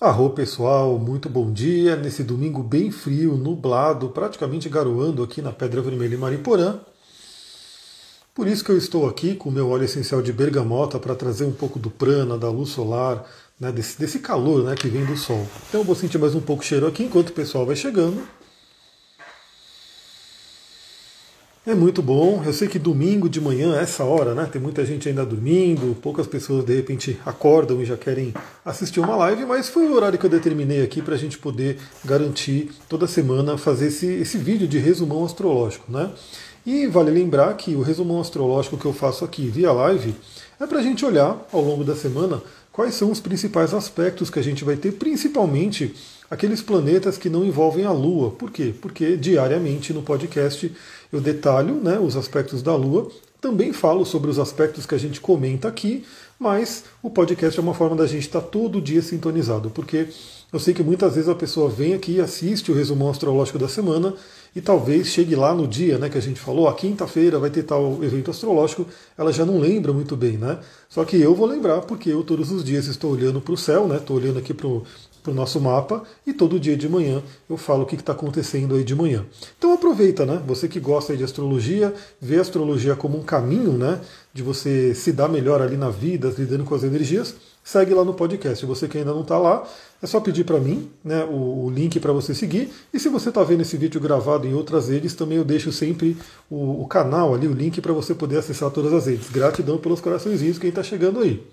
Arro pessoal, muito bom dia nesse domingo bem frio, nublado, praticamente garoando aqui na Pedra Vermelha em Mariporã. Por isso que eu estou aqui com o meu óleo essencial de bergamota para trazer um pouco do prana, da luz solar, né, desse, desse calor né, que vem do sol. Então eu vou sentir mais um pouco cheiro aqui enquanto o pessoal vai chegando. É muito bom. Eu sei que domingo de manhã, essa hora, né? Tem muita gente ainda dormindo, poucas pessoas de repente acordam e já querem assistir uma live, mas foi o horário que eu determinei aqui para a gente poder garantir toda semana fazer esse, esse vídeo de resumão astrológico, né? E vale lembrar que o resumão astrológico que eu faço aqui via live é para a gente olhar ao longo da semana quais são os principais aspectos que a gente vai ter, principalmente aqueles planetas que não envolvem a Lua. Por quê? Porque diariamente no podcast eu detalho né, os aspectos da Lua, também falo sobre os aspectos que a gente comenta aqui, mas o podcast é uma forma da gente estar todo dia sintonizado, porque eu sei que muitas vezes a pessoa vem aqui e assiste o resumão astrológico da semana e talvez chegue lá no dia né, que a gente falou, a quinta-feira vai ter tal evento astrológico, ela já não lembra muito bem, né? Só que eu vou lembrar, porque eu todos os dias estou olhando para o céu, né? Estou olhando aqui para o para o nosso mapa e todo dia de manhã eu falo o que está acontecendo aí de manhã. Então aproveita, né? Você que gosta de astrologia, vê a astrologia como um caminho, né? De você se dar melhor ali na vida, lidando com as energias, segue lá no podcast. Você que ainda não está lá, é só pedir para mim né, o, o link para você seguir. E se você está vendo esse vídeo gravado em outras redes, também eu deixo sempre o, o canal ali, o link para você poder acessar todas as redes. Gratidão pelos coraçõezinhos quem está chegando aí.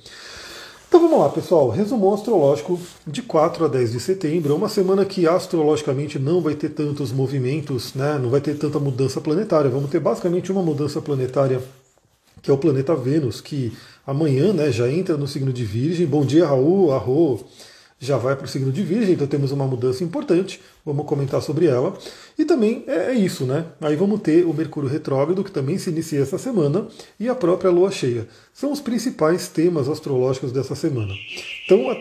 Então vamos lá, pessoal. Resumão astrológico de 4 a 10 de setembro. É uma semana que astrologicamente não vai ter tantos movimentos, né? não vai ter tanta mudança planetária. Vamos ter basicamente uma mudança planetária, que é o planeta Vênus, que amanhã né, já entra no signo de Virgem. Bom dia, Raul, Arro já vai para o signo de Virgem, então temos uma mudança importante, vamos comentar sobre ela. E também é, é isso, né? Aí vamos ter o Mercúrio retrógrado, que também se inicia essa semana, e a própria Lua cheia. São os principais temas astrológicos dessa semana. Então, a...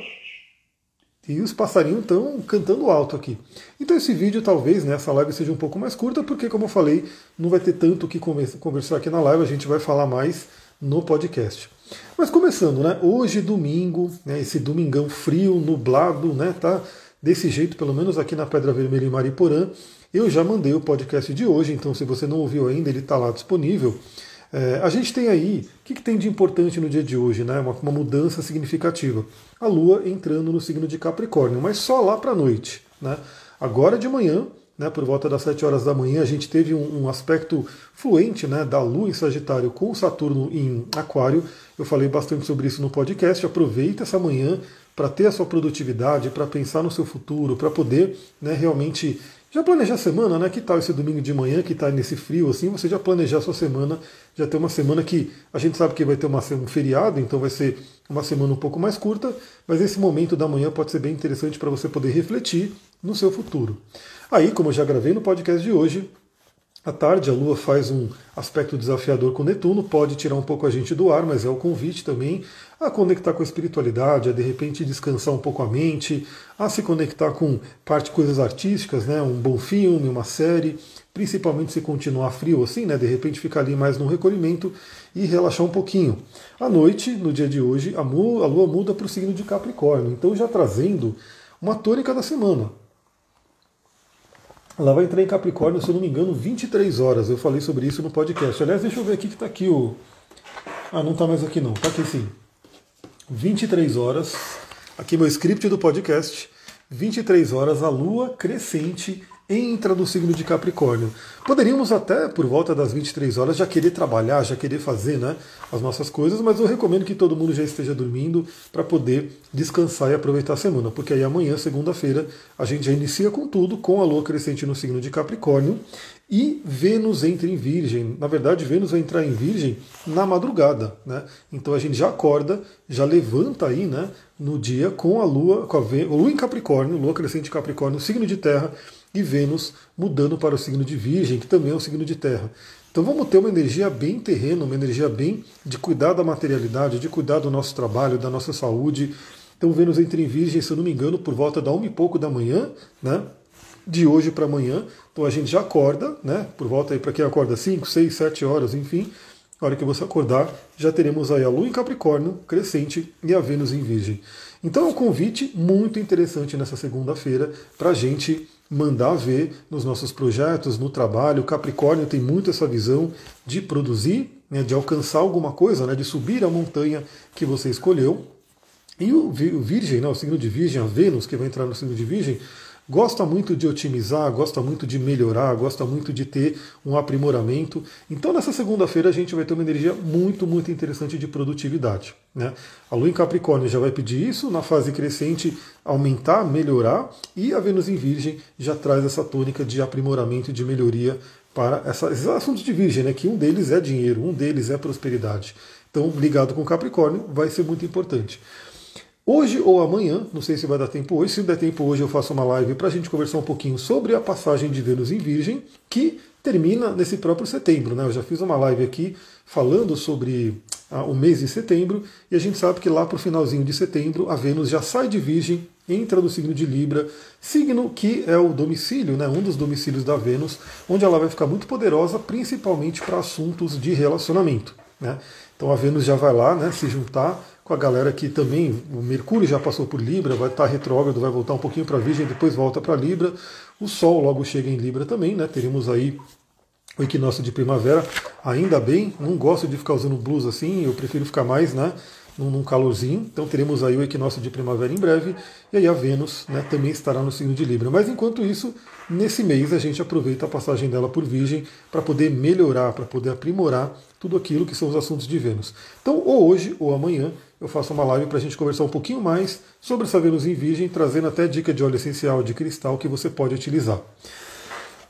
e os passarinhos estão cantando alto aqui. Então esse vídeo talvez né, live seja um pouco mais curta, porque como eu falei, não vai ter tanto o que conversar aqui na live, a gente vai falar mais no podcast. Mas começando, né? Hoje, domingo, né, esse domingão frio, nublado, né? Tá desse jeito, pelo menos aqui na Pedra Vermelha em Mariporã. Eu já mandei o podcast de hoje, então se você não ouviu ainda, ele está lá disponível. É, a gente tem aí, o que, que, tem de importante no dia de hoje, né? Uma, uma, mudança significativa. A Lua entrando no signo de Capricórnio, mas só lá para a noite. Né? Agora de manhã, né, por volta das 7 horas da manhã, a gente teve um, um, aspecto fluente né, da Lua em Sagitário com Saturno em Aquário. Eu falei bastante sobre isso no podcast. Aproveita essa manhã para ter a sua produtividade, para pensar no seu futuro, para poder né, realmente já planejar a semana, né? Que tal esse domingo de manhã que está nesse frio assim? Você já planejar a sua semana, já ter uma semana que a gente sabe que vai ter uma, um feriado, então vai ser uma semana um pouco mais curta, mas esse momento da manhã pode ser bem interessante para você poder refletir no seu futuro. Aí, como eu já gravei no podcast de hoje, à tarde a Lua faz um aspecto desafiador com Netuno, pode tirar um pouco a gente do ar, mas é o convite também a conectar com a espiritualidade, a de repente descansar um pouco a mente, a se conectar com parte coisas artísticas, né, um bom filme, uma série, principalmente se continuar frio assim, né, de repente ficar ali mais no recolhimento e relaxar um pouquinho. À noite, no dia de hoje, a Lua muda para o signo de Capricórnio, então já trazendo uma tônica da semana. Ela vai entrar em Capricórnio, se eu não me engano, 23 horas. Eu falei sobre isso no podcast. Aliás, deixa eu ver aqui que está aqui o. Ah, não está mais aqui não. Está aqui sim. 23 horas. Aqui meu script do podcast. 23 horas, a lua crescente entra no signo de Capricórnio. Poderíamos até, por volta das 23 horas, já querer trabalhar, já querer fazer né, as nossas coisas, mas eu recomendo que todo mundo já esteja dormindo para poder descansar e aproveitar a semana, porque aí amanhã, segunda-feira, a gente já inicia com tudo, com a lua crescente no signo de Capricórnio e Vênus entra em Virgem. Na verdade, Vênus vai entrar em Virgem na madrugada, né? Então a gente já acorda, já levanta aí, né, no dia com a lua, com a, lua em Capricórnio, lua crescente em Capricórnio, signo de terra e Vênus mudando para o signo de Virgem, que também é um signo de terra. Então vamos ter uma energia bem terreno, uma energia bem de cuidar da materialidade, de cuidar do nosso trabalho, da nossa saúde. Então Vênus entra em Virgem, se eu não me engano, por volta da uma e pouco da manhã, né? De hoje para amanhã. Então a gente já acorda, né? Por volta aí para quem acorda 5, 6, 7 horas, enfim. na hora que você acordar, já teremos aí a Lua em Capricórnio, crescente, e a Vênus em Virgem. Então é um convite muito interessante nessa segunda-feira para a gente mandar ver nos nossos projetos, no trabalho. Capricórnio tem muito essa visão de produzir, né, de alcançar alguma coisa, né, de subir a montanha que você escolheu. E o Virgem, né, o signo de Virgem, a Vênus, que vai entrar no signo de Virgem, gosta muito de otimizar, gosta muito de melhorar, gosta muito de ter um aprimoramento. Então, nessa segunda-feira, a gente vai ter uma energia muito, muito interessante de produtividade. Né? A Lua em Capricórnio já vai pedir isso, na fase crescente, aumentar, melhorar, e a Vênus em Virgem já traz essa tônica de aprimoramento e de melhoria para essa, esses assuntos de Virgem, né? que um deles é dinheiro, um deles é prosperidade. Então, ligado com Capricórnio, vai ser muito importante. Hoje ou amanhã, não sei se vai dar tempo hoje, se der tempo hoje eu faço uma live para a gente conversar um pouquinho sobre a passagem de Vênus em Virgem, que termina nesse próprio setembro. Né? Eu já fiz uma live aqui falando sobre ah, o mês de setembro, e a gente sabe que lá para o finalzinho de setembro a Vênus já sai de Virgem, entra no signo de Libra, signo que é o domicílio, né, um dos domicílios da Vênus, onde ela vai ficar muito poderosa, principalmente para assuntos de relacionamento. Né? Então a Vênus já vai lá né, se juntar com a galera que também, o Mercúrio já passou por Libra, vai estar retrógrado, vai voltar um pouquinho para Virgem, depois volta para Libra. O Sol logo chega em Libra também, né? Teremos aí o equinócio de primavera. Ainda bem, não gosto de ficar usando blusa assim, eu prefiro ficar mais, né? num, num calorzinho. Então teremos aí o equinócio de primavera em breve. E aí a Vênus né, também estará no signo de Libra. Mas enquanto isso, nesse mês a gente aproveita a passagem dela por Virgem para poder melhorar, para poder aprimorar tudo aquilo que são os assuntos de Vênus. Então, ou hoje ou amanhã, eu faço uma live para a gente conversar um pouquinho mais sobre essa Vênus em Virgem, trazendo até dica de óleo essencial de cristal que você pode utilizar.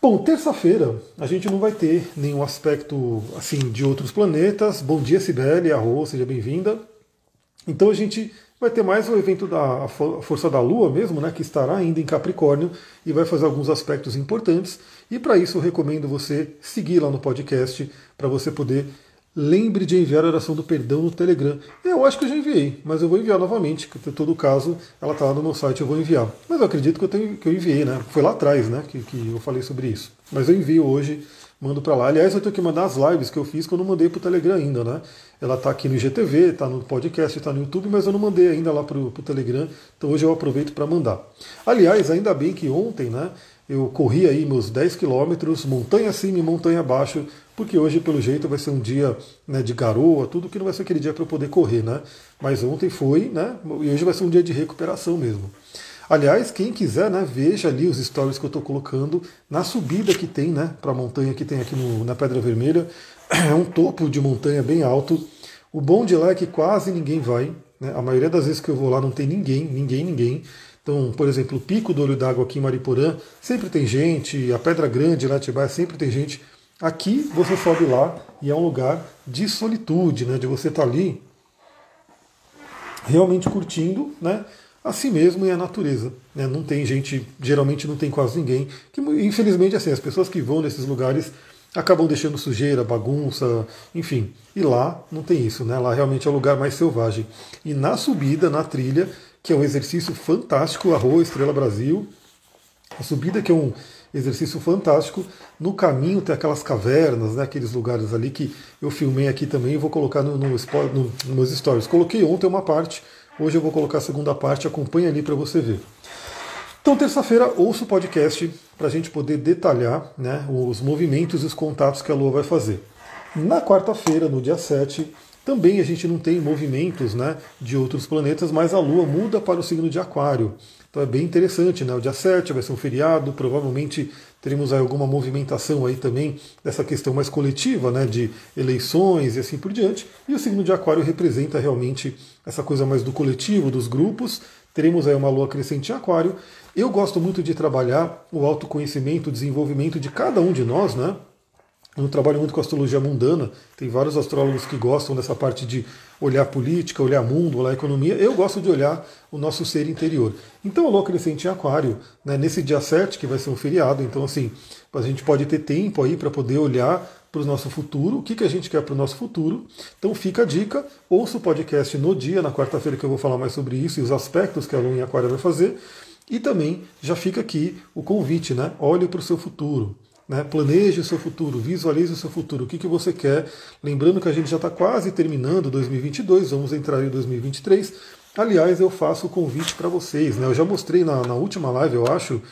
Bom, terça-feira a gente não vai ter nenhum aspecto assim de outros planetas. Bom dia, Sibeli, Arro, seja bem-vinda. Então a gente vai ter mais o evento da Força da Lua mesmo, né, que estará ainda em Capricórnio e vai fazer alguns aspectos importantes. E para isso eu recomendo você seguir lá no podcast para você poder lembre de enviar a oração do perdão no Telegram. Eu acho que eu já enviei, mas eu vou enviar novamente, que em todo caso ela está lá no meu site, eu vou enviar. Mas eu acredito que eu, tenho, que eu enviei, né? Foi lá atrás, né, que, que eu falei sobre isso. Mas eu envio hoje mando para lá. Aliás, eu tenho que mandar as lives que eu fiz que eu não mandei para o Telegram ainda, né? Ela está aqui no IGTV, está no podcast, está no YouTube, mas eu não mandei ainda lá para o Telegram, então hoje eu aproveito para mandar. Aliás, ainda bem que ontem, né, eu corri aí meus 10 quilômetros, montanha acima e montanha abaixo, porque hoje, pelo jeito, vai ser um dia né, de garoa, tudo que não vai ser aquele dia para eu poder correr, né? Mas ontem foi, né? E hoje vai ser um dia de recuperação mesmo. Aliás, quem quiser, né, veja ali os stories que eu estou colocando na subida que tem, né, para a montanha que tem aqui no, na Pedra Vermelha. É um topo de montanha bem alto. O bom de lá é que quase ninguém vai. Né? A maioria das vezes que eu vou lá não tem ninguém, ninguém, ninguém. Então, por exemplo, o Pico do Olho d'Água aqui em Mariporã sempre tem gente, a Pedra Grande lá em Atibaia sempre tem gente. Aqui você sobe lá e é um lugar de solitude, né, de você estar tá ali realmente curtindo, né? a si mesmo e a natureza. Né? Não tem gente, geralmente não tem quase ninguém. Que, infelizmente, assim, as pessoas que vão nesses lugares acabam deixando sujeira, bagunça, enfim. E lá não tem isso, né? Lá realmente é o lugar mais selvagem. E na subida, na trilha, que é um exercício fantástico, Arroz, Estrela Brasil, a subida que é um exercício fantástico. No caminho tem aquelas cavernas, né, aqueles lugares ali que eu filmei aqui também e vou colocar no, no, no, nos meus stories. Coloquei ontem uma parte Hoje eu vou colocar a segunda parte, acompanha ali para você ver. Então, terça-feira, ouça o podcast para a gente poder detalhar né, os movimentos e os contatos que a Lua vai fazer. Na quarta-feira, no dia 7, também a gente não tem movimentos né, de outros planetas, mas a Lua muda para o signo de Aquário. Então é bem interessante, né? O dia 7 vai ser um feriado, provavelmente teremos aí alguma movimentação aí também dessa questão mais coletiva, né? De eleições e assim por diante. E o signo de Aquário representa realmente essa coisa mais do coletivo, dos grupos. Teremos aí uma lua crescente em Aquário. Eu gosto muito de trabalhar o autoconhecimento, o desenvolvimento de cada um de nós, né? Eu trabalho muito com astrologia mundana, tem vários astrólogos que gostam dessa parte de olhar política, olhar mundo, olhar economia. Eu gosto de olhar o nosso ser interior. Então, a lua crescente em Aquário, né, nesse dia 7, que vai ser um feriado, então, assim, a gente pode ter tempo aí para poder olhar para o nosso futuro, o que, que a gente quer para o nosso futuro. Então, fica a dica, ouça o podcast no dia, na quarta-feira, que eu vou falar mais sobre isso e os aspectos que a lua em Aquário vai fazer. E também já fica aqui o convite, né? Olhe para o seu futuro. Né? Planeje o seu futuro, visualize o seu futuro, o que, que você quer. Lembrando que a gente já está quase terminando 2022, vamos entrar em 2023. Aliás, eu faço o convite para vocês. Né? Eu já mostrei na, na, última live, eu acho,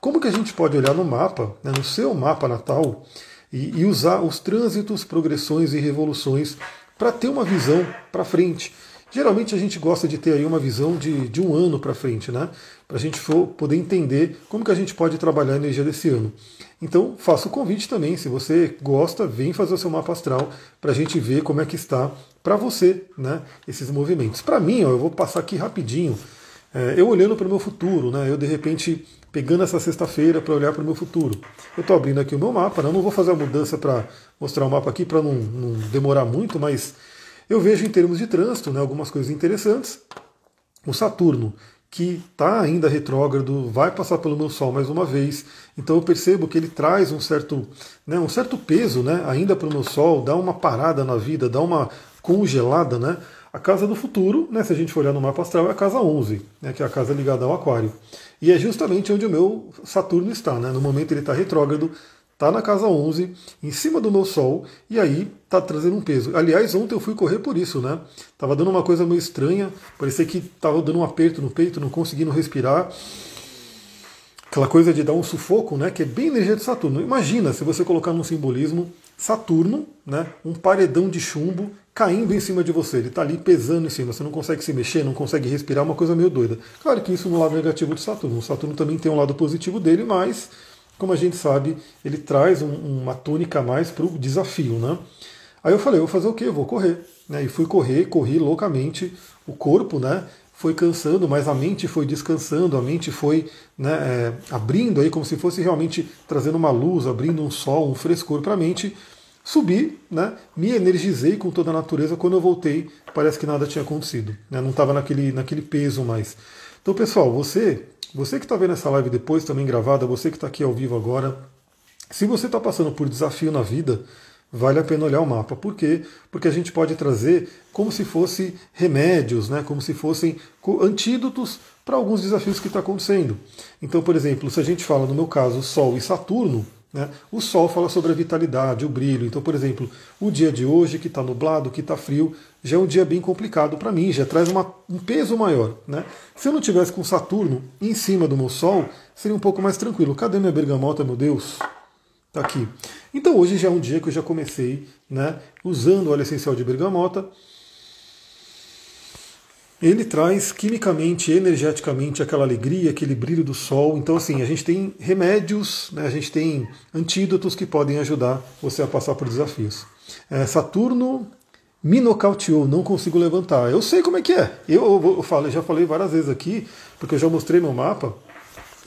como que a gente pode olhar no mapa, né, no seu mapa natal, e, e usar os trânsitos, progressões e revoluções para ter uma visão para frente. Geralmente a gente gosta de ter aí uma visão de, de um ano para frente, né? Para a gente for, poder entender como que a gente pode trabalhar a energia desse ano. Então faço o convite também, se você gosta, vem fazer o seu mapa astral para a gente ver como é que está para você, né? Esses movimentos. Para mim, ó, eu vou passar aqui rapidinho. É, eu olhando para o meu futuro, né? Eu de repente pegando essa sexta-feira para olhar para o meu futuro. Eu estou abrindo aqui o meu mapa, né? eu não vou fazer a mudança para mostrar o mapa aqui para não, não demorar muito, mas eu vejo em termos de trânsito né, algumas coisas interessantes. O Saturno, que está ainda retrógrado, vai passar pelo meu Sol mais uma vez. Então eu percebo que ele traz um certo, né, um certo peso né, ainda para o meu Sol, dá uma parada na vida, dá uma congelada. Né? A casa do futuro, né, se a gente for olhar no mapa astral, é a casa 11, né, que é a casa ligada ao Aquário. E é justamente onde o meu Saturno está. Né? No momento ele está retrógrado, está na casa 11, em cima do meu Sol, e aí está trazendo um peso. Aliás, ontem eu fui correr por isso, né? Tava dando uma coisa meio estranha, parecia que tava dando um aperto no peito, não conseguindo respirar. Aquela coisa de dar um sufoco, né? Que é bem energia de Saturno. Imagina se você colocar num simbolismo Saturno, né? Um paredão de chumbo caindo em cima de você. Ele está ali pesando em cima. Você não consegue se mexer, não consegue respirar, uma coisa meio doida. Claro que isso no lado negativo de Saturno. O Saturno também tem um lado positivo dele, mas como a gente sabe, ele traz um, uma tônica a mais para o desafio, né? Aí eu falei, eu vou fazer o quê? Eu vou correr. Né? E fui correr, corri loucamente. O corpo, né? Foi cansando, mas a mente foi descansando, a mente foi né, é, abrindo aí, como se fosse realmente trazendo uma luz, abrindo um sol, um frescor para a mente. Subi, né, me energizei com toda a natureza. Quando eu voltei, parece que nada tinha acontecido. Né, não estava naquele, naquele peso mais. Então, pessoal, você você que está vendo essa live depois, também gravada, você que está aqui ao vivo agora, se você está passando por desafio na vida, vale a pena olhar o mapa. Por quê? Porque a gente pode trazer como se fossem remédios, né? como se fossem antídotos para alguns desafios que está acontecendo. Então, por exemplo, se a gente fala, no meu caso, Sol e Saturno, né? O Sol fala sobre a vitalidade, o brilho. Então, por exemplo, o dia de hoje, que está nublado, que está frio, já é um dia bem complicado para mim, já traz uma, um peso maior. Né? Se eu não tivesse com Saturno em cima do meu Sol, seria um pouco mais tranquilo. Cadê minha bergamota, meu Deus? Está aqui. Então hoje já é um dia que eu já comecei né, usando o óleo essencial de bergamota ele traz quimicamente, energeticamente aquela alegria, aquele brilho do sol. Então, assim, a gente tem remédios, né, a gente tem antídotos que podem ajudar você a passar por desafios. É, Saturno me nocauteou, não consigo levantar. Eu sei como é que é. Eu, eu, eu, falo, eu já falei várias vezes aqui, porque eu já mostrei meu mapa.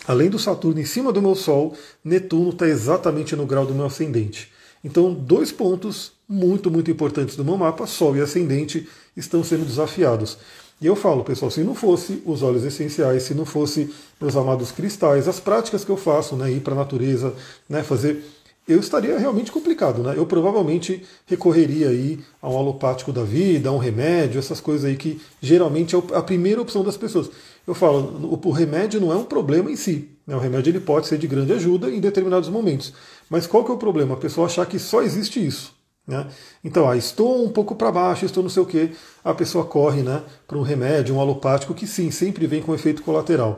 Além do Saturno em cima do meu Sol, Netuno está exatamente no grau do meu ascendente. Então, dois pontos muito, muito importantes do meu mapa, Sol e ascendente, estão sendo desafiados. E eu falo, pessoal, se não fosse os óleos essenciais, se não fosse meus amados cristais, as práticas que eu faço, né, ir para a natureza, né, fazer, eu estaria realmente complicado, né? Eu provavelmente recorreria aí a um alopático da vida, a um remédio, essas coisas aí que geralmente é a primeira opção das pessoas. Eu falo, o remédio não é um problema em si. Né? O remédio ele pode ser de grande ajuda em determinados momentos. Mas qual que é o problema? A pessoa achar que só existe isso. Né? Então, ah, estou um pouco para baixo, estou não sei o que, a pessoa corre né, para um remédio, um alopático, que sim, sempre vem com efeito colateral.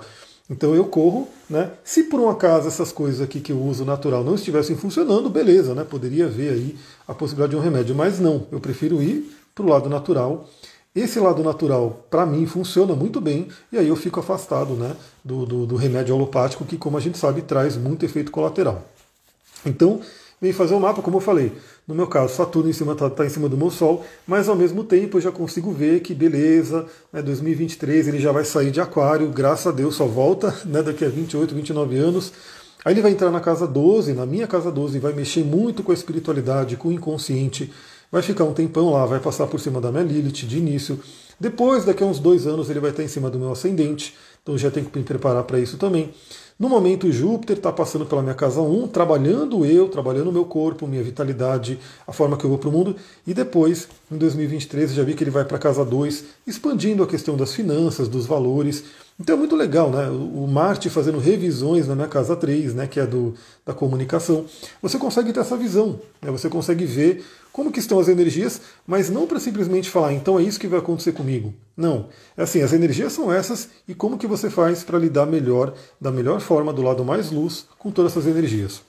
Então eu corro, né? Se por um acaso essas coisas aqui que eu uso natural não estivessem funcionando, beleza, né? Poderia haver aí a possibilidade de um remédio, mas não, eu prefiro ir para o lado natural. Esse lado natural, para mim, funciona muito bem, e aí eu fico afastado né, do, do, do remédio alopático, que, como a gente sabe, traz muito efeito colateral. Então, vem fazer o um mapa, como eu falei. No meu caso, Saturno está em, tá, em cima do meu Sol, mas ao mesmo tempo eu já consigo ver que beleza, né, 2023 ele já vai sair de Aquário, graças a Deus só volta né, daqui a 28, 29 anos. Aí ele vai entrar na casa 12, na minha casa 12, e vai mexer muito com a espiritualidade, com o inconsciente. Vai ficar um tempão lá, vai passar por cima da minha Lilith de início. Depois, daqui a uns dois anos, ele vai estar em cima do meu ascendente. Então já tenho que me preparar para isso também. No momento, Júpiter está passando pela minha casa 1, trabalhando eu, trabalhando o meu corpo, minha vitalidade, a forma que eu vou para o mundo. E depois, em 2023, já vi que ele vai para casa 2, expandindo a questão das finanças, dos valores. Então é muito legal, né? O Marte fazendo revisões na minha casa 3, né? que é do, da comunicação. Você consegue ter essa visão, né? você consegue ver como que estão as energias, mas não para simplesmente falar, então é isso que vai acontecer comigo. Não. É assim, as energias são essas e como que você faz para lidar melhor, da melhor forma, do lado mais luz, com todas essas energias.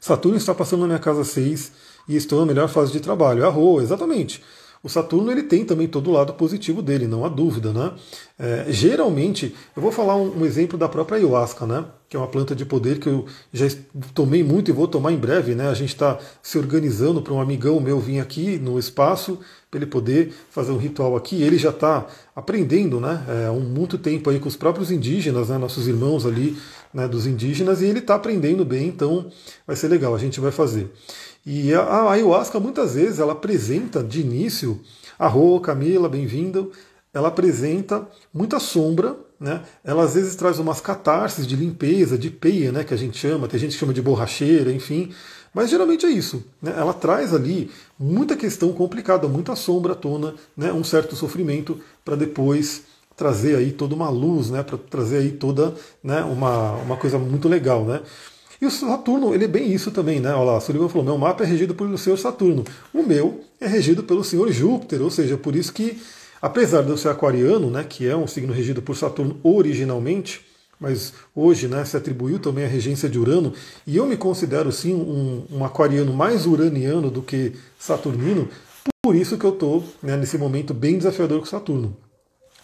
Saturno está passando na minha casa 6 e estou na melhor fase de trabalho. Arro, exatamente. O Saturno ele tem também todo o lado positivo dele, não há dúvida, né? É, geralmente, eu vou falar um, um, exemplo da própria ayahuasca, né? Que é uma planta de poder que eu já tomei muito e vou tomar em breve, né? A gente está se organizando para um amigão meu vir aqui no espaço para ele poder fazer um ritual aqui. Ele já está aprendendo, né? É, há muito tempo aí com os próprios indígenas, né? Nossos irmãos ali, né? Dos indígenas e ele está aprendendo bem, então vai ser legal. A gente vai fazer. E a ayahuasca muitas vezes ela apresenta de início, arro, Camila, bem-vindo, ela apresenta muita sombra, né? Ela às vezes traz umas catarses de limpeza, de peia, né, que a gente chama, tem gente que chama de borracheira, enfim. Mas geralmente é isso. Né? Ela traz ali muita questão complicada, muita sombra à tona, né? um certo sofrimento, para depois trazer aí toda uma luz, né? para trazer aí toda né? uma, uma coisa muito legal. Né? E o Saturno, ele é bem isso também, né? Olha lá, Sullivan falou: meu mapa é regido pelo Senhor Saturno. O meu é regido pelo Senhor Júpiter, ou seja, por isso que, apesar de eu ser aquariano, né, que é um signo regido por Saturno originalmente, mas hoje né, se atribuiu também a regência de Urano, e eu me considero sim um, um aquariano mais uraniano do que saturnino, por isso que eu estou né, nesse momento bem desafiador com Saturno.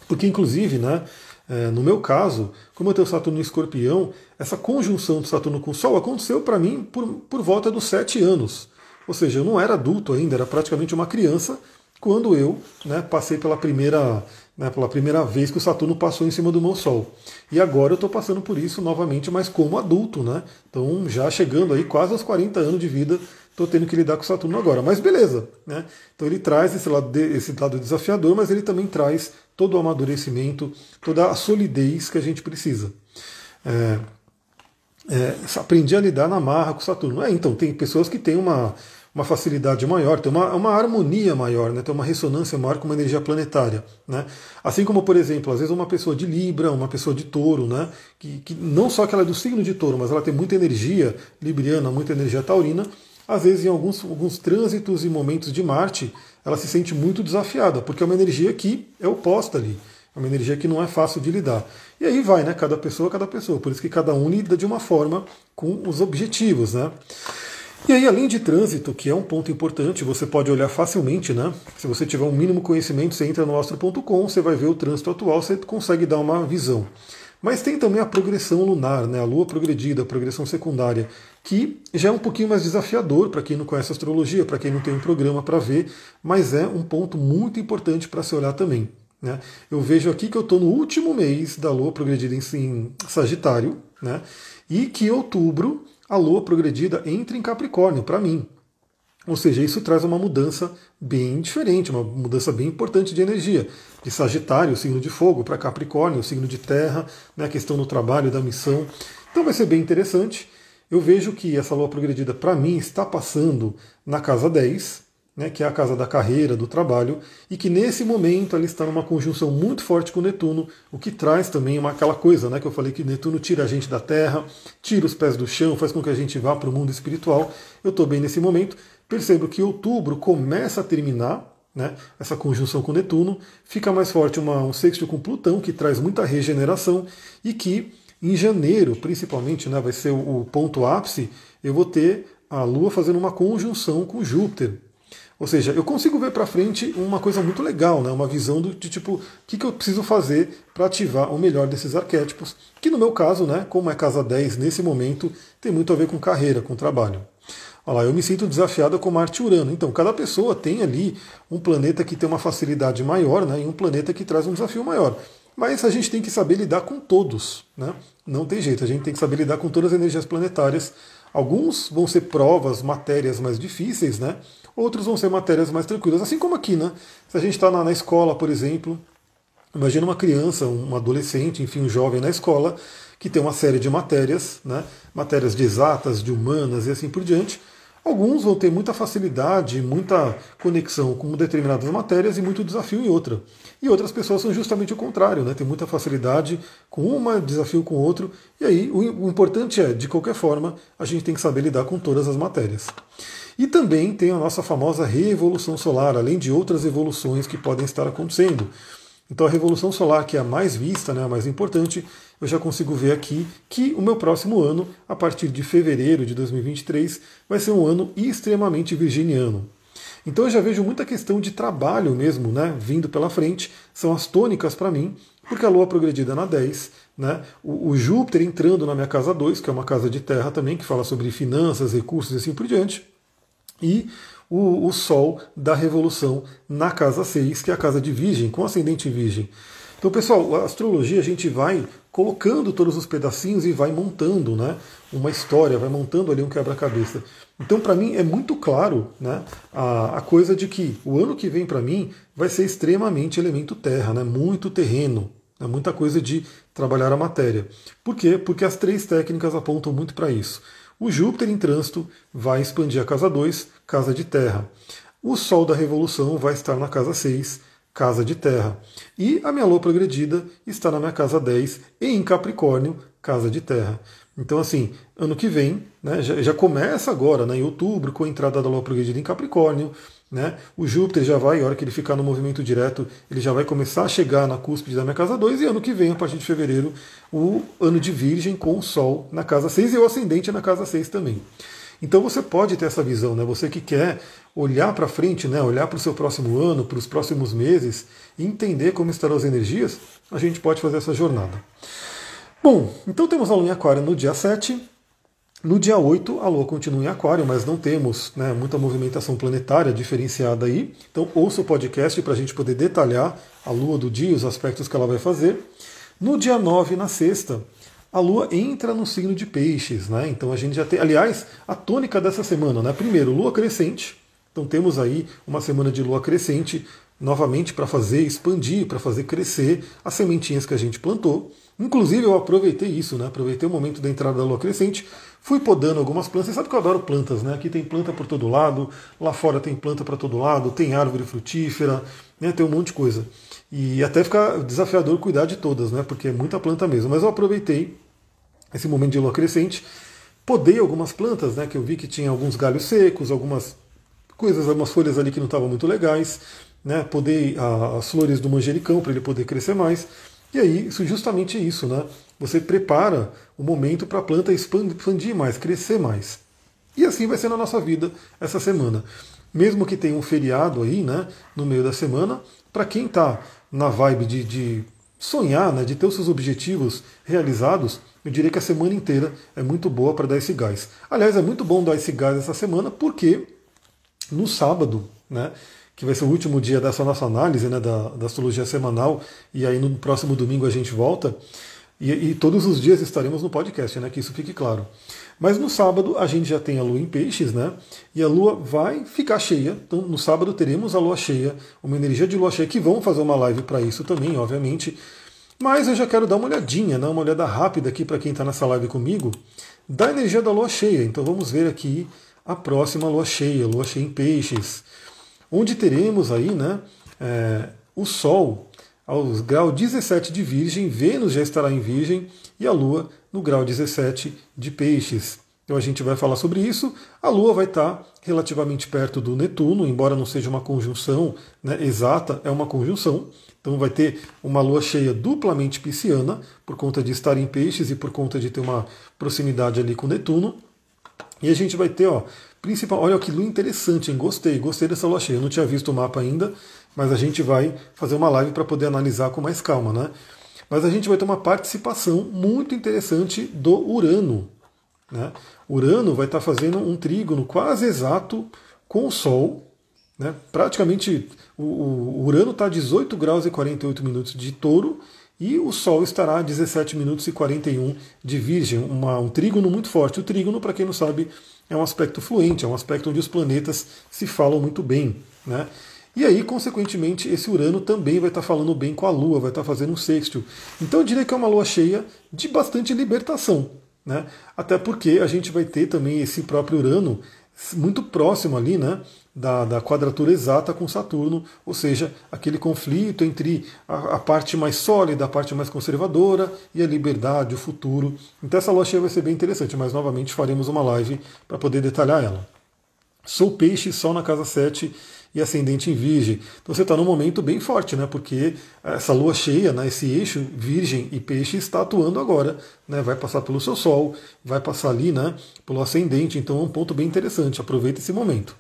Porque, inclusive, né, é, no meu caso, como eu tenho Saturno em escorpião, essa conjunção de Saturno com o Sol aconteceu para mim por, por volta dos sete anos. Ou seja, eu não era adulto ainda, era praticamente uma criança quando eu né, passei pela primeira, né, pela primeira vez que o Saturno passou em cima do meu Sol. E agora eu estou passando por isso novamente, mas como adulto. Né? Então, já chegando aí quase aos 40 anos de vida, estou tendo que lidar com Saturno agora. Mas beleza. Né? Então ele traz esse lado, de, esse lado desafiador, mas ele também traz todo o amadurecimento, toda a solidez que a gente precisa. É, é, aprendi a lidar na marra com Saturno. É, então, tem pessoas que têm uma, uma facilidade maior, tem uma, uma harmonia maior, né, tem uma ressonância maior com uma energia planetária. Né? Assim como, por exemplo, às vezes uma pessoa de Libra, uma pessoa de touro, né, que, que não só que ela é do signo de touro, mas ela tem muita energia libriana, muita energia taurina, às vezes em alguns, alguns trânsitos e momentos de Marte, ela se sente muito desafiada, porque é uma energia que é oposta ali. É uma energia que não é fácil de lidar. E aí vai, né? Cada pessoa, cada pessoa. Por isso que cada um lida de uma forma com os objetivos, né? E aí, além de trânsito, que é um ponto importante, você pode olhar facilmente, né? Se você tiver um mínimo conhecimento, você entra no astro.com, você vai ver o trânsito atual, você consegue dar uma visão. Mas tem também a progressão lunar, né? a lua progredida, a progressão secundária, que já é um pouquinho mais desafiador para quem não conhece astrologia, para quem não tem um programa para ver, mas é um ponto muito importante para se olhar também. Né? Eu vejo aqui que eu estou no último mês da lua progredida em, Sagitário, né? e que em outubro a lua progredida entra em Capricórnio, para mim. Ou seja, isso traz uma mudança bem diferente, uma mudança bem importante de energia. De Sagitário, signo de fogo, para Capricórnio, signo de terra, né, a questão do trabalho, da missão. Então vai ser bem interessante. Eu vejo que essa lua progredida, para mim, está passando na casa 10, né, que é a casa da carreira, do trabalho, e que nesse momento ela está numa conjunção muito forte com Netuno, o que traz também uma, aquela coisa né, que eu falei que Netuno tira a gente da terra, tira os pés do chão, faz com que a gente vá para o mundo espiritual. Eu estou bem nesse momento. Percebo que outubro começa a terminar, né, essa conjunção com Netuno, fica mais forte uma, um sexto com Plutão, que traz muita regeneração, e que em janeiro, principalmente, né, vai ser o, ponto ápice, eu vou ter a Lua fazendo uma conjunção com Júpiter. Ou seja, eu consigo ver para frente uma coisa muito legal, né? uma visão do, de tipo, o que, que eu preciso fazer para ativar o melhor desses arquétipos, que no meu caso, né, como é casa 10 nesse momento, tem muito a ver com carreira, com trabalho. Olha lá, eu me sinto desafiado com Marte e Urano. Então, cada pessoa tem ali um planeta que tem uma facilidade maior né, e um planeta que traz um desafio maior. Mas a gente tem que saber lidar com todos. Né? Não tem jeito, a gente tem que saber lidar com todas as energias planetárias. Alguns vão ser provas, matérias mais difíceis, né? outros vão ser matérias mais tranquilas. Assim como aqui, né? Se a gente está na, na escola, por exemplo, Imagina uma criança, um adolescente, enfim, um jovem na escola que tem uma série de matérias, né, matérias de exatas, de humanas e assim por diante. Alguns vão ter muita facilidade, muita conexão com determinadas matérias e muito desafio em outra. E outras pessoas são justamente o contrário, né? tem muita facilidade com uma, desafio com outro. E aí o, importante é, de qualquer forma, a gente tem que saber lidar com todas as matérias. E também tem a nossa famosa revolução solar, além de outras evoluções que podem estar acontecendo. Então a revolução solar, que é a mais vista, né, a mais importante, eu já consigo ver aqui que o meu próximo ano, a partir de fevereiro de 2023, vai ser um ano extremamente virginiano. Então eu já vejo muita questão de trabalho mesmo, né, vindo pela frente, são as tônicas para mim, porque a Lua progredida na 10, né, o, o Júpiter entrando na minha casa 2, que é uma casa de terra também, que fala sobre finanças, recursos e assim por diante, e o, o, Sol da Revolução na casa 6, que é a casa de Virgem, com ascendente Virgem. Então, pessoal, a astrologia a gente vai colocando todos os pedacinhos e vai montando né, uma história, vai montando ali um quebra-cabeça. Então, para mim, é muito claro né, a, a, coisa de que o ano que vem, para mim, vai ser extremamente elemento terra, né, muito terreno, né, muita coisa de trabalhar a matéria. Por quê? Porque as três técnicas apontam muito para isso. O Júpiter em trânsito vai expandir a casa 2, casa de terra. O Sol da Revolução vai estar na casa 6, casa de terra. E a minha lua progredida está na minha casa 10 e em Capricórnio, casa de terra. Então, assim, ano que vem, né, já, já, começa agora, né, em outubro, com a entrada da lua progredida em Capricórnio. Né, o Júpiter já vai, a hora que ele ficar no movimento direto, ele já vai começar a chegar na cúspide da minha casa 2. E ano que vem, a partir de fevereiro, o ano de Virgem com o Sol na casa 6 e o ascendente na casa 6 também. Então você pode ter essa visão, né? Você que quer olhar para frente, né? olhar para o seu próximo ano, para os próximos meses, e entender como estarão as energias, a gente pode fazer essa jornada. Bom, então temos a Lua em Aquário no dia 7. No dia 8, a Lua continua em Aquário, mas não temos né, muita movimentação planetária diferenciada aí. Então ouça o podcast para a gente poder detalhar a Lua do dia, os aspectos que ela vai fazer. No dia 9, na sexta, a Lua entra no signo de peixes, né? Então a gente já tem, aliás, a tônica dessa semana, né? Primeiro, Lua crescente. Então temos aí uma semana de Lua crescente, novamente para fazer expandir, para fazer crescer as sementinhas que a gente plantou. Inclusive eu aproveitei isso, né? Aproveitei o momento da entrada da Lua crescente, fui podando algumas plantas. Você sabe que eu adoro plantas, né? Aqui tem planta por todo lado, lá fora tem planta para todo lado, tem árvore frutífera, né? Tem um monte de coisa. E até fica desafiador cuidar de todas, né? Porque é muita planta mesmo. Mas eu aproveitei esse momento de lua crescente. Podei algumas plantas, né, que eu vi que tinha alguns galhos secos, algumas coisas, algumas folhas ali que não estavam muito legais. Né, podei as flores do manjericão para ele poder crescer mais. E aí, isso justamente isso, né? Você prepara o momento para a planta expandir mais, crescer mais. E assim vai ser na nossa vida essa semana. Mesmo que tenha um feriado aí, né, no meio da semana, para quem está na vibe de, de sonhar, né, de ter os seus objetivos realizados, eu diria que a semana inteira é muito boa para dar esse gás. Aliás, é muito bom dar esse gás essa semana porque no sábado, né, que vai ser o último dia dessa nossa análise né, da, da astrologia semanal, e aí no próximo domingo a gente volta, e, e, todos os dias estaremos no podcast, né, que isso fique claro. Mas no sábado a gente já tem a lua em peixes, né? E a lua vai ficar cheia. Então no sábado teremos a lua cheia, uma energia de lua cheia, que vão fazer uma live para isso também, obviamente. Mas eu já quero dar uma olhadinha, né, uma olhada rápida aqui para quem está nessa live comigo, da energia da lua cheia. Então vamos ver aqui a próxima lua cheia, lua cheia em peixes, onde teremos aí né, é, o Sol aos grau 17 de Virgem, Vênus já estará em Virgem e a Lua no grau 17 de Peixes. Então a gente vai falar sobre isso. A Lua vai estar relativamente perto do Netuno, embora não seja uma conjunção né, exata, é uma conjunção. Então vai ter uma lua cheia duplamente pisciana, por conta de estar em peixes e por conta de ter uma proximidade ali com Netuno. E a gente vai ter, ó, principal, olha que lua interessante, hein? Gostei, gostei dessa lua cheia. Eu não tinha visto o mapa ainda, mas a gente vai fazer uma live para poder analisar com mais calma, né? Mas a gente vai ter uma participação muito interessante do Urano. Né? Urano vai estar fazendo um trígono quase exato com o Sol, né? Praticamente o, o Urano está a 18 graus e 48 minutos de touro e o Sol estará a 17 minutos e 41 de Virgem, uma, um trígono muito forte. O trígono, para quem não sabe, é um aspecto fluente, é um aspecto onde os planetas se falam muito bem. Né? E aí, consequentemente, esse Urano também vai estar falando bem com a Lua, vai estar fazendo um sextil. Então eu diria que é uma lua cheia de bastante libertação. Né? Até porque a gente vai ter também esse próprio Urano muito próximo ali, né? Da, da, quadratura exata com Saturno, ou seja, aquele conflito entre a, a, parte mais sólida, a parte mais conservadora e a liberdade, o futuro. Então essa cheia vai ser bem interessante, mas novamente faremos uma live para poder detalhar ela. Sou peixe, sol na casa 7 e ascendente em virgem. Então você está num momento bem forte, né? Porque essa lua cheia, né, esse eixo virgem e peixe está atuando agora, né? Vai passar pelo seu sol, vai passar ali, né, pelo ascendente, então é um ponto bem interessante. Aproveita esse momento.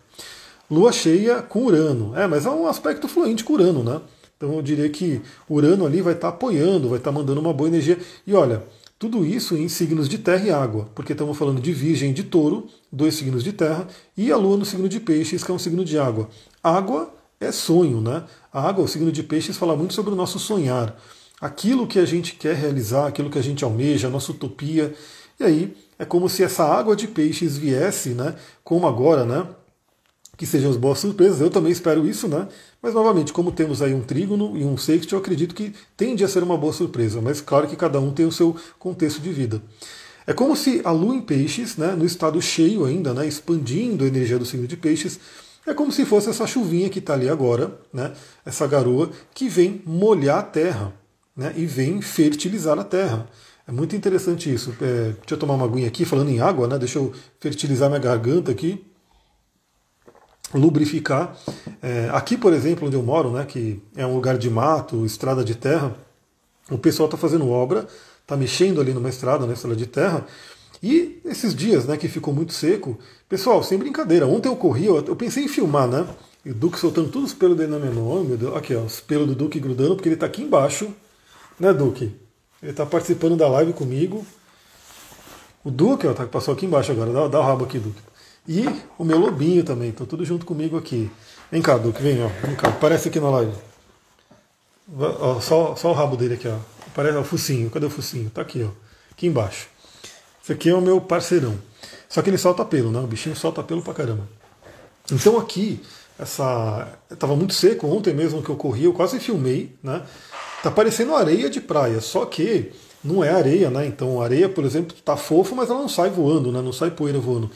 Lua cheia com Urano. É, mas é um aspecto fluente com Urano, né? Então eu diria que Urano ali vai estar tá apoiando, vai estar tá mandando uma boa energia. E olha, tudo isso em signos de terra e água, porque estamos falando de Virgem e de Touro, dois signos de terra, e a Lua no signo de Peixes, que é um signo de água. Água é sonho, né? A água, o signo de Peixes, fala muito sobre o nosso sonhar. Aquilo que a gente quer realizar, aquilo que a gente almeja, a nossa utopia. E aí é como se essa água de peixes viesse, né? Como agora, né? Que sejam as boas surpresas. Eu também espero isso, né? Mas novamente, como temos aí um trígono e um sexto, eu acredito que tende a ser uma boa surpresa. Mas claro que cada um tem o seu contexto de vida. É como se a lua em peixes, né, no estado cheio ainda, né, expandindo a energia do signo de peixes, é como se fosse essa chuvinha que está ali agora, né? essa garoa, que vem molhar a terra né? e vem fertilizar a terra. É muito interessante isso. É, deixa eu tomar uma aguinha aqui, falando em água, né? deixa eu fertilizar minha garganta aqui, lubrificar. É, aqui, por exemplo, onde eu moro, né? que é um lugar de mato, estrada de terra, o pessoal está fazendo obra, está mexendo ali numa estrada, na estrada de terra, e esses dias, né, que ficou muito seco, pessoal, sem brincadeira, ontem eu corri, eu, eu pensei em filmar, né? E o Duque soltando todos os pelos dele na minha mão, meu Deus, aqui ó, os pelos do Duque grudando, porque ele está aqui embaixo, né, Duque? Ele está participando da live comigo. O Duque, ó, tá, passou aqui embaixo agora, dá, dá o rabo aqui, Duque. E o meu lobinho também, estão tudo junto comigo aqui. Vem cá, Duque, vem, ó, vem cá, aparece aqui na live. Ó, só, só o rabo dele aqui, ó. Aparece ó, o focinho, cadê o focinho? Tá aqui, ó, aqui embaixo. Esse aqui é o meu parceirão. Só que ele solta pelo, né? O bichinho solta pelo pra caramba. Então aqui, essa. Tava muito seco ontem mesmo que eu corri, eu quase filmei, né? Tá parecendo areia de praia, só que não é areia, né? Então areia, por exemplo, tá fofo, mas ela não sai voando, né? Não sai poeira voando.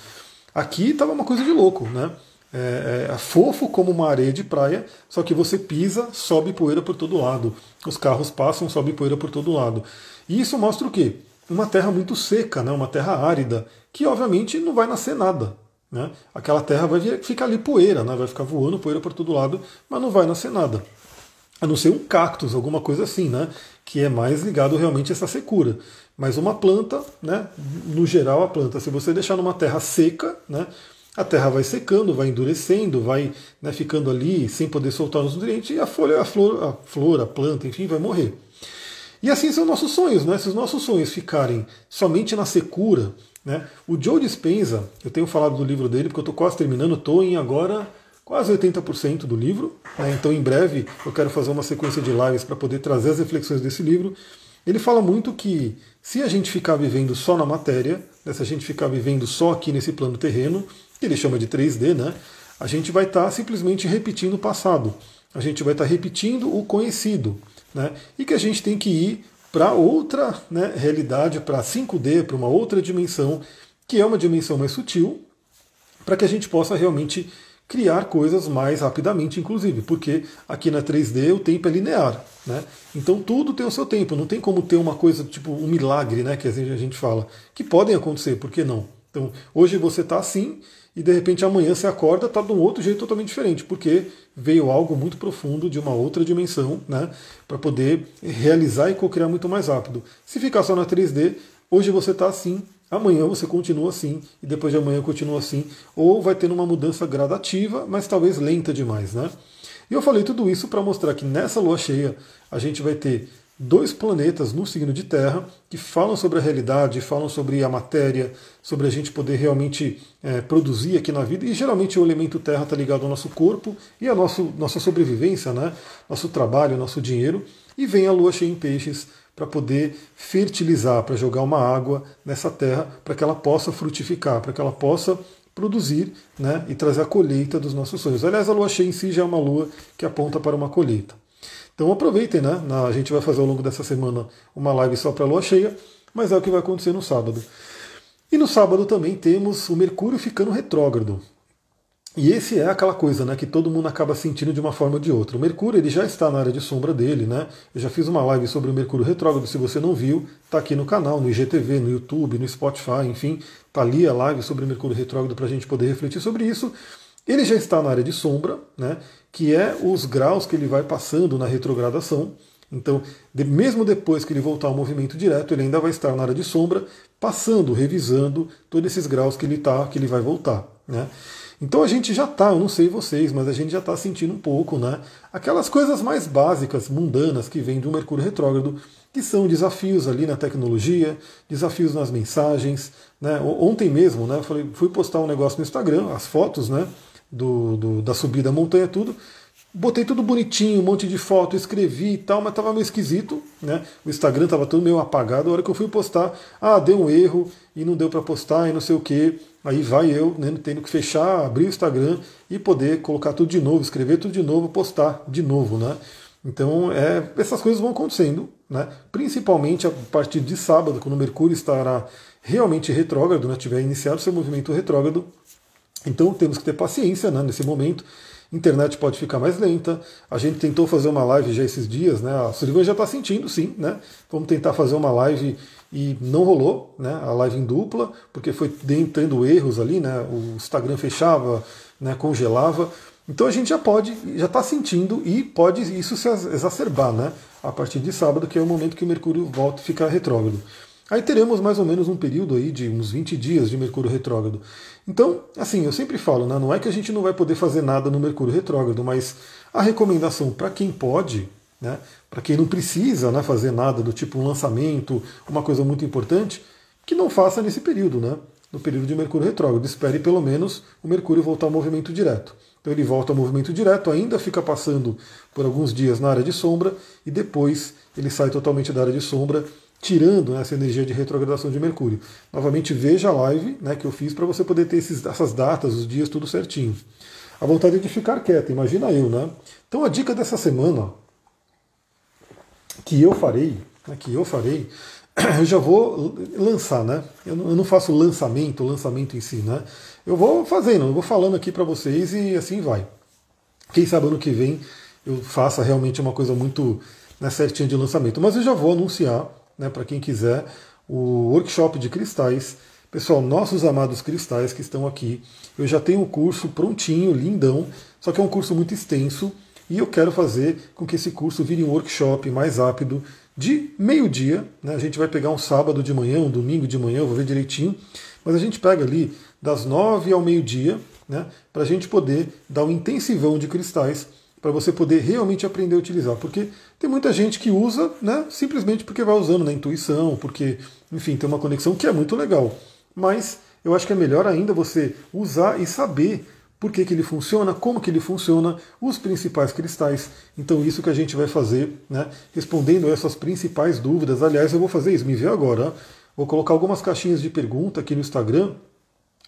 Aqui tava uma coisa de louco, né? É, é, é, fofo como uma areia de praia, só que você pisa, sobe poeira por todo lado. Os carros passam, sobe poeira por todo lado. E isso mostra o quê? Uma terra muito seca, né, uma terra árida, que obviamente não vai nascer nada. Né? Aquela terra vai ficar ali poeira, né, vai ficar voando poeira por todo lado, mas não vai nascer nada. A não ser um cactus, alguma coisa assim, né, que é mais ligado realmente a essa secura. Mas uma planta, né, no geral a planta, se você deixar numa terra seca, né, a terra vai secando, vai endurecendo, vai né, ficando ali sem poder soltar os nutrientes e a folha, a flor, a flor, a planta, enfim, vai morrer. E assim são nossos sonhos, né? Se os nossos sonhos ficarem somente na secura, né? O Joe Dispenza, eu tenho falado do livro dele porque eu estou quase terminando, estou em agora quase 80% do livro, né? então em breve eu quero fazer uma sequência de lives para poder trazer as reflexões desse livro. Ele fala muito que se a gente ficar vivendo só na matéria, né? se a gente ficar vivendo só aqui nesse plano terreno, que ele chama de 3D, né? a gente vai estar tá simplesmente repetindo o passado, a gente vai estar tá repetindo o conhecido né? e que a gente tem que ir para outra né, realidade, para 5D, para uma outra dimensão, que é uma dimensão mais sutil, para que a gente possa realmente criar coisas mais rapidamente, inclusive, porque aqui na 3D o tempo é linear, né? Então tudo tem o seu tempo, não tem como ter uma coisa tipo um milagre, né? Que a gente fala, que podem acontecer, por que não? Então hoje você está assim e de repente amanhã você acorda está de um outro jeito totalmente diferente, porque veio algo muito profundo de uma outra dimensão, né, para poder realizar e co-criar muito mais rápido. Se ficar só na 3D, hoje você está assim, amanhã você continua assim e depois de amanhã continua assim, ou vai tendo uma mudança gradativa, mas talvez lenta demais, né? E eu falei tudo isso para mostrar que nessa lua cheia a gente vai ter dois planetas no signo de Terra que falam sobre a realidade, falam sobre a matéria, sobre a gente poder realmente é, produzir aqui na vida. E geralmente o elemento Terra está ligado ao nosso corpo e à nossa sobrevivência, né? nosso trabalho, nosso dinheiro. E vem a lua cheia em peixes para poder fertilizar, para jogar uma água nessa terra, para que ela possa frutificar, para que ela possa produzir né, e trazer a colheita dos nossos sonhos. Aliás, a lua cheia em si já é uma lua que aponta para uma colheita. Então aproveitem, né? A gente vai fazer ao longo dessa semana uma live só para a lua cheia, mas é o que vai acontecer no sábado. E no sábado também temos o Mercúrio ficando retrógrado. E esse é aquela coisa, né, que todo mundo acaba sentindo de uma forma ou de outra. O Mercúrio ele já está na área de sombra dele, né? Eu já fiz uma live sobre o Mercúrio retrógrado, se você não viu, está aqui no canal, no IGTV, no YouTube, no Spotify, enfim, tá ali a live sobre o Mercúrio retrógrado para a gente poder refletir sobre isso. Ele já está na área de sombra, né? Que é os graus que ele vai passando na retrogradação. Então, de, mesmo depois que ele voltar ao movimento direto, ele ainda vai estar na área de sombra, passando, revisando todos esses graus que ele tá, que ele vai voltar, né? Então a gente já está, eu não sei vocês, mas a gente já está sentindo um pouco, né? Aquelas coisas mais básicas, mundanas, que vêm de um Mercúrio retrógrado, que são desafios ali na tecnologia, desafios nas mensagens. Né? Ontem mesmo, né? Falei, fui postar um negócio no Instagram, as fotos, né? Do, do, da subida à montanha, tudo. Botei tudo bonitinho, um monte de foto, escrevi e tal, mas estava meio esquisito, né? O Instagram estava tudo meio apagado. A hora que eu fui postar, ah, deu um erro e não deu para postar e não sei o que. Aí vai eu, né, tendo que fechar, abrir o Instagram e poder colocar tudo de novo, escrever tudo de novo, postar de novo, né? Então, é, essas coisas vão acontecendo, né? Principalmente a partir de sábado, quando o Mercúrio estará realmente retrógrado, né? tiver iniciado seu movimento retrógrado. Então, temos que ter paciência, né, nesse momento internet pode ficar mais lenta. A gente tentou fazer uma live já esses dias, né? A Sullivan já está sentindo, sim, né? Vamos tentar fazer uma live e não rolou, né? A live em dupla, porque foi tendo erros ali, né? O Instagram fechava, né? Congelava. Então a gente já pode, já está sentindo e pode isso se exacerbar, né? A partir de sábado, que é o momento que o Mercúrio volta e fica retrógrado. Aí teremos mais ou menos um período aí de uns 20 dias de Mercúrio retrógrado. Então, assim, eu sempre falo, né, não é que a gente não vai poder fazer nada no Mercúrio retrógrado, mas a recomendação para quem pode, né, para quem não precisa né, fazer nada do tipo um lançamento, uma coisa muito importante, que não faça nesse período, né, no período de Mercúrio retrógrado. Espere pelo menos o Mercúrio voltar ao movimento direto. Então ele volta ao movimento direto, ainda fica passando por alguns dias na área de sombra e depois ele sai totalmente da área de sombra tirando né, essa energia de retrogradação de Mercúrio. Novamente, veja a live né, que eu fiz para você poder ter esses, essas datas, os dias, tudo certinho. A vontade é de ficar quieta, imagina eu, né? Então a dica dessa semana que eu farei, né, que eu farei, eu já vou lançar, né? Eu não, faço lançamento, lançamento em si, né? Eu vou fazendo, eu vou falando aqui para vocês e assim vai. Quem sabe ano que vem eu faça realmente uma coisa muito né, certinha de lançamento. Mas eu já vou anunciar né, para quem quiser, o workshop de cristais. Pessoal, nossos amados cristais que estão aqui, eu já tenho o curso prontinho, lindão, só que é um curso muito extenso e eu quero fazer com que esse curso vire um workshop mais rápido de meio-dia. Né? A gente vai pegar um sábado de manhã, um domingo de manhã, eu vou ver direitinho, mas a gente pega ali das nove ao meio-dia né, para a gente poder dar um intensivão de cristais para você poder realmente aprender a utilizar. Porque tem muita gente que usa né, simplesmente porque vai usando na intuição, porque, enfim, tem uma conexão que é muito legal. Mas eu acho que é melhor ainda você usar e saber por que, que ele funciona, como que ele funciona, os principais cristais. Então isso que a gente vai fazer, né, respondendo essas principais dúvidas. Aliás, eu vou fazer isso, me vê agora. Vou colocar algumas caixinhas de pergunta aqui no Instagram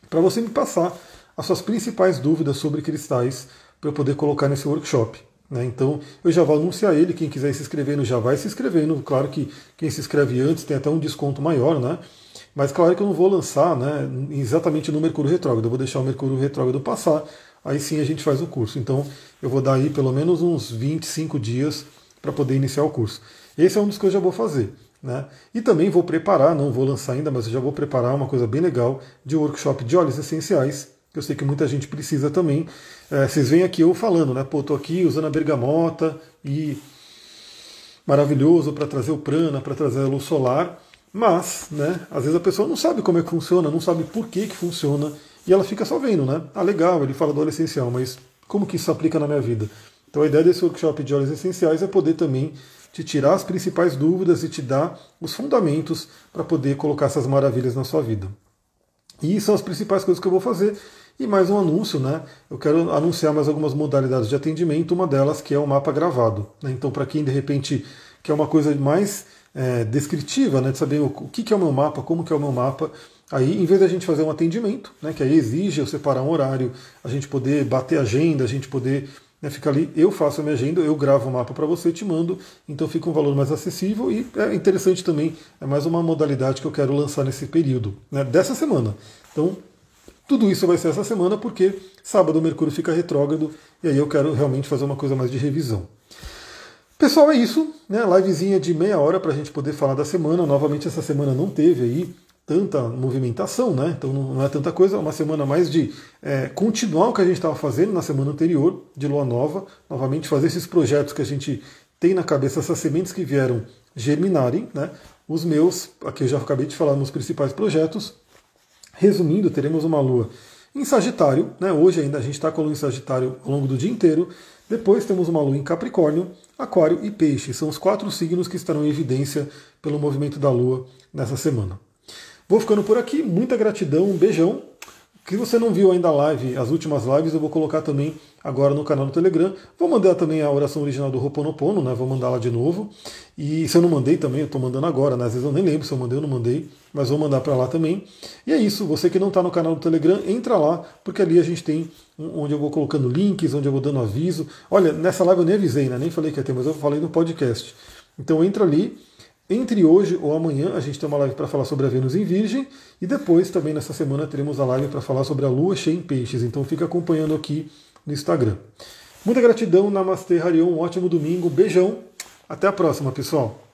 para você me passar as suas principais dúvidas sobre cristais para poder colocar nesse workshop. Né? Então eu já vou anunciar ele, quem quiser se inscrevendo já vai se inscrevendo. Claro que quem se inscreve antes tem até um desconto maior, né? Mas claro que eu não vou lançar né, exatamente no Mercúrio Retrógrado, eu vou deixar o Mercúrio Retrógrado passar, aí sim a gente faz o curso. Então eu vou dar aí pelo menos uns 25 dias para poder iniciar o curso. Esse é um dos que eu já vou fazer. Né? E também vou preparar, não vou lançar ainda, mas eu já vou preparar uma coisa bem legal de workshop de óleos essenciais eu sei que muita gente precisa também. É, vocês veem aqui eu falando, né? Pô, tô aqui usando a bergamota e maravilhoso para trazer o prana, para trazer a luz solar, mas, né, às vezes a pessoa não sabe como é que funciona, não sabe por que, que funciona, e ela fica só vendo, né? Ah, legal, ele fala do óleo essencial, mas como que isso aplica na minha vida? Então a ideia desse workshop de óleos essenciais é poder também te tirar as principais dúvidas e te dar os fundamentos para poder colocar essas maravilhas na sua vida. E são as principais coisas que eu vou fazer. E mais um anúncio, né? Eu quero anunciar mais algumas modalidades de atendimento, uma delas que é o mapa gravado. Né? Então, para quem de repente quer uma coisa mais é, descritiva, né, de saber o, que é o meu mapa, como que é o meu mapa, Aí, em vez da gente fazer um atendimento, né, que aí exige eu separar um horário, a gente poder bater agenda, a gente poder né, ficar ali, eu faço a minha agenda, eu gravo o mapa para você, te mando, então fica um valor mais acessível e é interessante também, é mais uma modalidade que eu quero lançar nesse período, né, dessa semana. Então, tudo isso vai ser essa semana porque sábado o Mercúrio fica retrógrado e aí eu quero realmente fazer uma coisa mais de revisão. Pessoal, é isso, né? Livezinha de meia hora para a gente poder falar da semana. Novamente, essa semana não teve aí tanta movimentação, né? Então não é tanta coisa, é uma semana mais de é, continuar o que a gente estava fazendo na semana anterior, de lua nova, novamente fazer esses projetos que a gente tem na cabeça, essas sementes que vieram germinarem, né? Os meus, aqui eu já acabei de falar nos principais projetos. Resumindo, teremos uma lua em Sagitário, né? Hoje ainda a gente está com a lua em Sagitário ao longo do dia inteiro. Depois temos uma lua em Capricórnio, Aquário e Peixe. São os quatro signos que estarão em evidência pelo movimento da lua nessa semana. Vou ficando por aqui, muita gratidão, um beijão. Se você não viu ainda a live, as últimas lives, eu vou colocar também agora no canal do Telegram. Vou mandar também a oração original do Roponopono, né? Vou mandar lá de novo. E se eu não mandei também, eu estou mandando agora, né? Às vezes eu nem lembro se eu mandei ou não mandei, mas vou mandar para lá também. E é isso, você que não está no canal do Telegram, entra lá, porque ali a gente tem onde eu vou colocando links, onde eu vou dando aviso. Olha, nessa live eu nem avisei, né? Nem falei que ia ter, mas eu falei no podcast. Então entra ali entre hoje ou amanhã a gente tem uma live para falar sobre a Vênus em Virgem e depois também nessa semana teremos a live para falar sobre a Lua cheia em Peixes. Então fica acompanhando aqui no Instagram. Muita gratidão, Namastê, Harion, um ótimo domingo, beijão, até a próxima, pessoal.